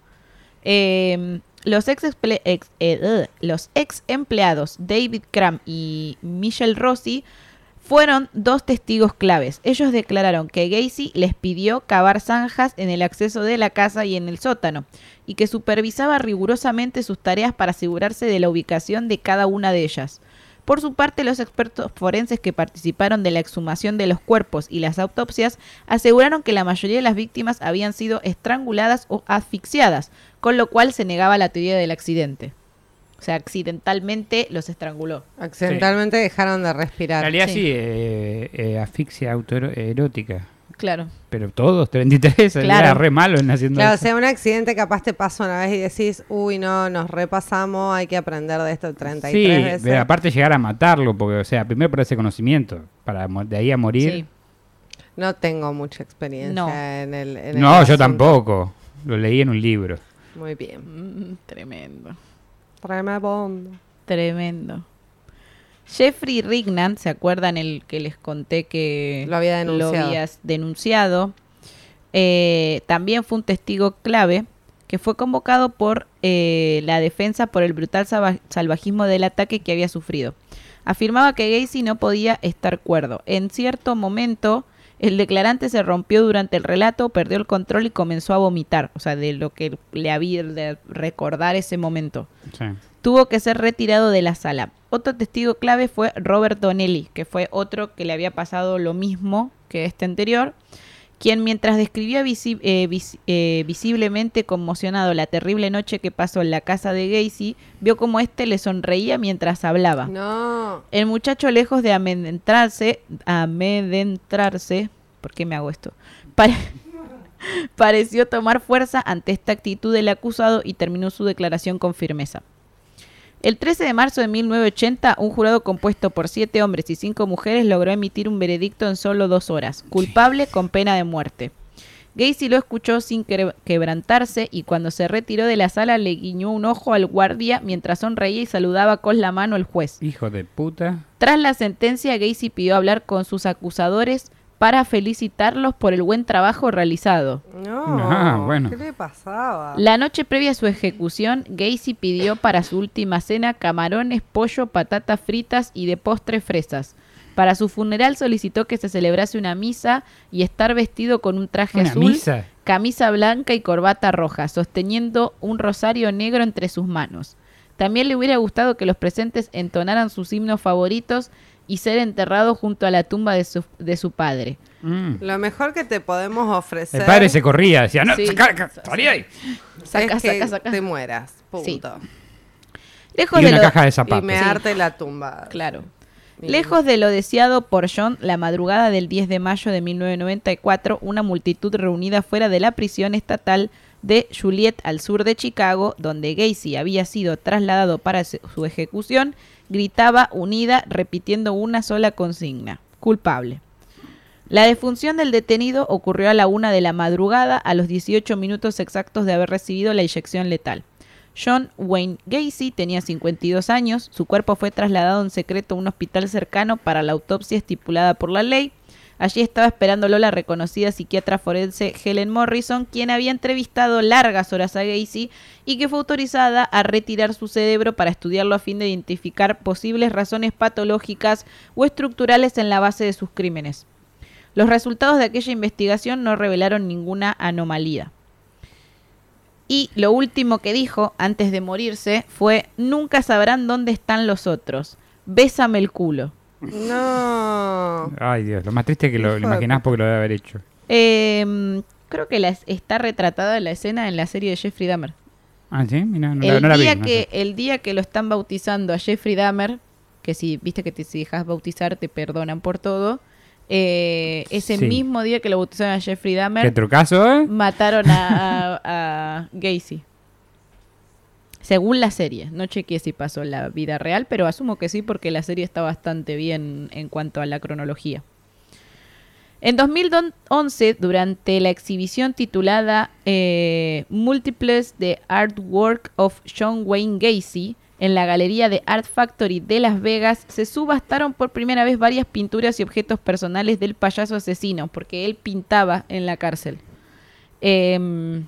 Eh, los, ex, ex- eh, los ex empleados David Cram y Michelle Rossi fueron dos testigos claves. Ellos declararon que Gacy les pidió cavar zanjas en el acceso de la casa y en el sótano, y que supervisaba rigurosamente sus tareas para asegurarse de la ubicación de cada una de ellas. Por su parte, los expertos forenses que participaron de la exhumación de los cuerpos y las autopsias aseguraron que la mayoría de las víctimas habían sido estranguladas o asfixiadas, con lo cual se negaba la teoría del accidente. O sea, accidentalmente los estranguló. Accidentalmente dejaron de En respirar. realidad Sí. sí, eh, eh, asfixia autoerótica. Claro. Pero todos, 33, era Claro. re malo en haciendo Claro, o sea, un accidente capaz te pasa una vez y decís, uy, no, nos repasamos, hay que aprender de esto 33 Sí, veces. pero aparte llegar a matarlo, porque, o sea, primero por ese conocimiento, para de ahí a morir. Sí. No tengo mucha experiencia No. en el en el no, yo asunto. tampoco. Lo leí en un libro. Muy bien. Mm, tremendo. Tremendo. Tremendo. Jeffrey Rignan, ¿se acuerdan el que les conté que Lo había denunciado. habías denunciado? Eh, también fue un testigo clave que fue convocado por eh, la defensa por el brutal salva- salvajismo del ataque que había sufrido. Afirmaba que Gacy no podía estar cuerdo. En cierto momento, el declarante se rompió durante el relato, perdió el control y comenzó a vomitar. O sea, de lo que le había de recordar ese momento Sí. tuvo que ser retirado de la sala. Otro testigo clave fue Robert Donnelly, que fue otro que le había pasado lo mismo que este anterior, quien mientras describía visi- eh, vis- eh, visiblemente conmocionado la terrible noche que pasó en la casa de Gacy, vio como éste le sonreía mientras hablaba. No. El muchacho, lejos de amedrentarse, amedrentarse, ¿por qué me hago esto? Pare- pareció tomar fuerza ante esta actitud del acusado y terminó su declaración con firmeza. El 13 de marzo de 1980, un jurado compuesto por siete hombres y cinco mujeres logró emitir un veredicto en solo dos horas, culpable con pena de muerte. Gacy lo escuchó sin quebrantarse y cuando se retiró de la sala le guiñó un ojo al guardia mientras sonreía y saludaba con la mano al juez. Hijo de puta. Tras la sentencia, Gacy pidió hablar con sus acusadores para felicitarlos por el buen trabajo realizado. No. Ah, bueno. ¿Qué le pasaba? La noche previa a su ejecución, Gacy pidió para su última cena camarones, pollo, patatas fritas y de postre fresas. Para su funeral solicitó que se celebrase una misa y estar vestido con un traje Una azul, misa. camisa blanca y corbata roja, sosteniendo un rosario negro entre sus manos. También le hubiera gustado que los presentes entonaran sus himnos favoritos y ser enterrado junto a la tumba de su, de su padre. Mm. Lo mejor que te podemos ofrecer El padre se corría, decía, no, Sí. saca, saca, salí ahí. Saca, es que saca, saca. te mueras. Punto. Lejos Y de una lo- caja de Y zapatos. mearte la tumba. Claro. Lejos de lo deseado por John, la madrugada del 10 de mayo de 1994, una multitud reunida fuera de la prisión estatal de Juliet al sur de Chicago, donde Gacy había sido trasladado para su ejecución, gritaba unida repitiendo una sola consigna, culpable. La defunción del detenido ocurrió a la una de la madrugada, a los 18 minutos exactos de haber recibido la inyección letal. John Wayne Gacy tenía 52 años, su cuerpo fue trasladado en secreto a un hospital cercano para la autopsia estipulada por la ley. Allí estaba esperándolo la reconocida psiquiatra forense Helen Morrison, quien había entrevistado largas horas a Gacy y que fue autorizada a retirar su cerebro para estudiarlo a fin de identificar posibles razones patológicas o estructurales en la base de sus crímenes. Los resultados de aquella investigación no revelaron ninguna anomalía. Y lo último que dijo antes de morirse fue, nunca sabrán dónde están los otros. Bésame el culo. No. Ay, Dios, lo más triste es que lo, lo de imaginás porque lo debe haber hecho. Eh, creo que la es- está retratada la escena en la serie de Jeffrey Dahmer. Ah, sí, mira, no, la- el, no la vi. día no que, sé. el día que lo están bautizando a Jeffrey Dahmer, que si viste que te, si dejas bautizar te perdonan por todo, eh, ese Sí. mismo día que lo bautizaron a Jeffrey ¿Qué Dahmer, trucazo, eh? mataron a, a, a Gacy. Según la serie. No chequeé si pasó en la vida real, pero asumo que sí porque la serie está bastante bien en cuanto a la cronología. En 2011, durante la exhibición titulada eh, Multiples The Artwork of John Wayne Gacy, en la galería de Art Factory de Las Vegas, se subastaron por primera vez varias pinturas y objetos personales del payaso asesino, porque él pintaba en la cárcel. Em,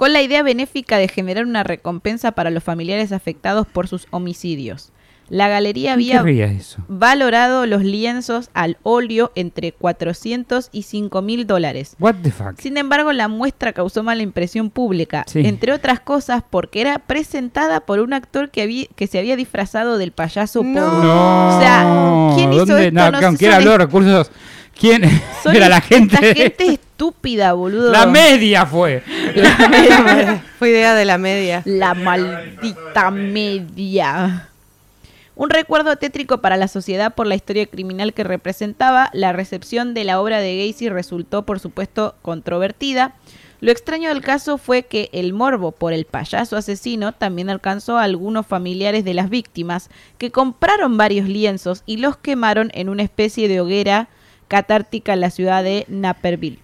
con la idea benéfica de generar una recompensa para los familiares afectados por sus homicidios. La galería ¿Qué había valorado los lienzos al óleo entre 400 y 5 mil dólares. What the fuck? Sin embargo, la muestra causó mala impresión pública, Sí. entre otras cosas porque era presentada por un actor que, había- que se había disfrazado del payaso No. Pogo. No. O sea, ¿quién hizo ¿Dónde? esto? No, No Recursos. ¿Quién? Son Era la esta gente. gente estúpida, boludo. La media fue. La media- Fue idea de la media. La maldita media. Un recuerdo tétrico para la sociedad por la historia criminal que representaba, la recepción de la obra de Gacy resultó, por supuesto, controvertida. Lo extraño del caso fue que el morbo por el payaso asesino también alcanzó a algunos familiares de las víctimas, que compraron varios lienzos y los quemaron en una especie de hoguera catártica en la ciudad de Naperville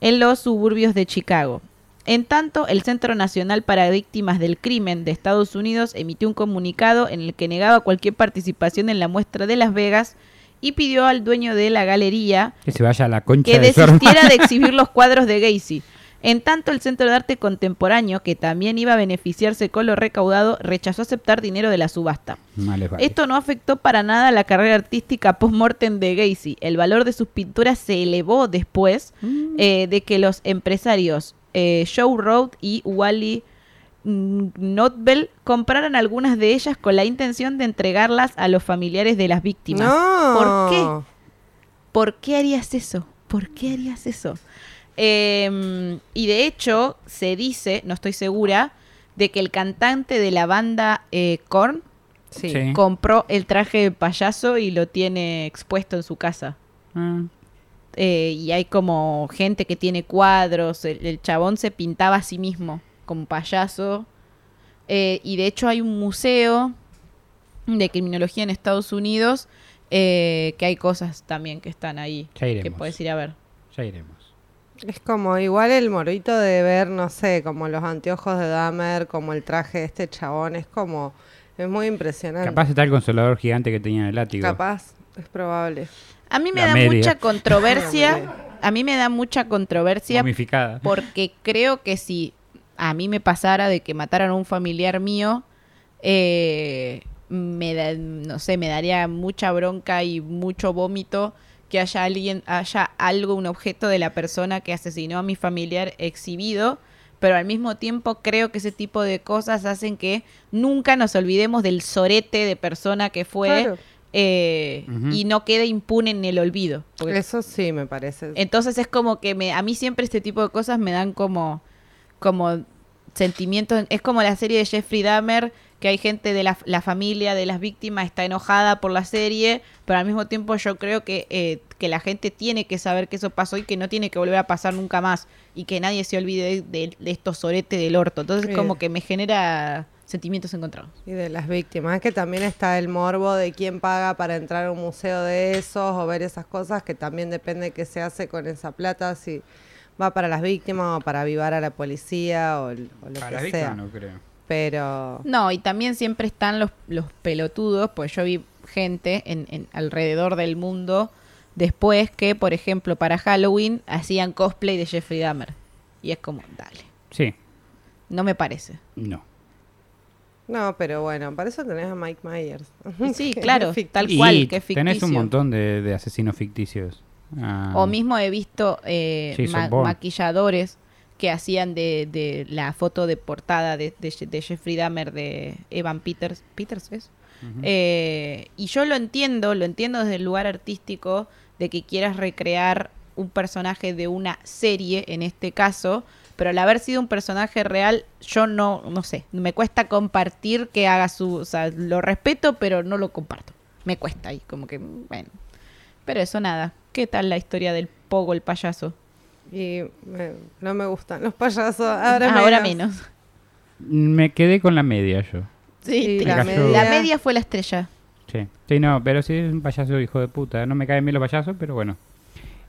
en los suburbios de Chicago. En tanto, el Centro Nacional para Víctimas del Crimen de Estados Unidos emitió un comunicado en el que negaba cualquier participación en la muestra de Las Vegas y pidió al dueño de la galería Que se vaya a la concha que de desistiera de exhibir los cuadros de Gacy. En tanto, el Centro de Arte Contemporáneo, que también iba a beneficiarse con lo recaudado, rechazó aceptar dinero de la subasta. Vale, vale. Esto no afectó para nada la carrera artística post-mortem de Gacy. El valor de sus pinturas se elevó después eh, de que los empresarios eh, Joe Road y Wally mm, Notbell compraran algunas de ellas con la intención de entregarlas a los familiares de las víctimas. No. ¿Por qué? ¿Por qué harías eso? ¿Por qué harías eso? Eh, y de hecho, se dice, no estoy segura, de que el cantante de la banda eh, Korn Sí. Sí. compró el traje de payaso y lo tiene expuesto en su casa. Ah, Eh, y hay como gente que tiene cuadros. El, el chabón se pintaba a sí mismo como payaso. Eh, y de hecho hay un museo de criminología en Estados Unidos eh, que hay cosas también que están ahí Ya que puedes ir a ver. ya iremos. Es como igual el morito de ver, no sé, como los anteojos de Dahmer, como el traje de este chabón, es como, es muy impresionante. Capaz está el consolador gigante que tenía en el látigo. Capaz, es probable. A mí me La da media. mucha controversia. A mí me da mucha controversia Momificada. porque creo que si a mí me pasara de que mataran a un familiar mío, eh, me da- no sé, me daría mucha bronca y mucho vómito que haya alguien, haya algo, un objeto de la persona que asesinó a mi familiar exhibido, pero al mismo tiempo creo que ese tipo de cosas hacen que nunca nos olvidemos del sorete de persona que fue Claro. eh, y no quede impune en el olvido. Porque Eso sí me parece. entonces es como que me, a mí siempre este tipo de cosas me dan como, como sentimientos. Es como la serie de Jeffrey Dahmer, que hay gente de la, la familia de las víctimas está enojada por la serie, pero al mismo tiempo yo creo que, eh, que la gente tiene que saber que eso pasó y que no tiene que volver a pasar nunca más y que nadie se olvide de, de estos soretes del orto. Entonces Sí. como que me genera sentimientos encontrados. Y de las víctimas, que también está el morbo de quién paga para entrar a un museo de esos o ver esas cosas, que también depende qué se hace con esa plata, si va para las víctimas o para avivar a la policía o, o lo Para que la sea. víctima no creo. Pero No, y también siempre están los, los pelotudos, pues yo vi gente en, en alrededor del mundo después que, por ejemplo, para Halloween hacían cosplay de Jeffrey Dahmer. Y es como, dale, Sí, no me parece. no. no, pero bueno, para eso tenés a Mike Myers. Y sí, claro, ficticio. tal Y cual, que es tenés un ficticio. montón de, de asesinos ficticios. Ah, O mismo he visto eh, ma- maquilladores que hacían de, de la foto de portada de, de Je- de Jeffrey Dahmer de Evan Peters. ¿Peters es? Eh, y yo lo entiendo, lo entiendo desde el lugar artístico de que quieras recrear un personaje de una serie, en este caso, pero al haber sido un personaje real, yo no, no sé, me cuesta compartir que haga su, o sea, lo respeto, pero no lo comparto. Me cuesta ahí, como que, bueno. Pero eso nada. ¿Qué tal la historia del Pogo, el payaso? Y me- no me gustan los payasos. Ahora, Ahora menos. menos. Me quedé con la media yo. Sí, la la, media- media fue la estrella. Sí. Sí, no, pero sí es un payaso hijo de puta. No me caen bien los payasos, pero bueno.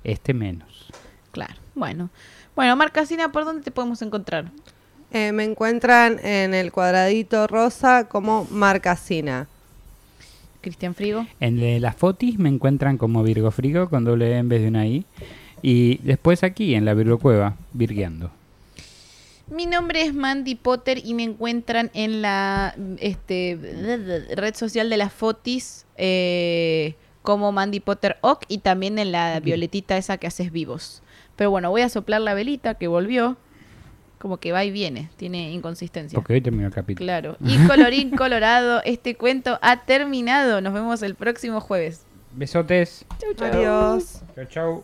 Este menos. Claro. Bueno. Bueno, Marcasina, ¿por dónde te podemos encontrar? Eh, me encuentran en el cuadradito rosa como Marcasina. Cristian Frigo. En de las fotis me encuentran como Virgo Frigo con doble E en vez de una I. Y después aquí en la Virgo Cueva, virgueando. Mi nombre es Mandy Potter y me encuentran en la este, red social de las Fotis eh, como Mandy Potter Ock y también en la violetita esa que haces vivos. Pero bueno, voy a soplar la velita que volvió. Como que va y viene, tiene inconsistencia. Porque hoy terminó el capítulo. Claro. Y colorín colorado, este cuento ha terminado. Nos vemos el próximo jueves. Besotes. Adiós. Chau, chau.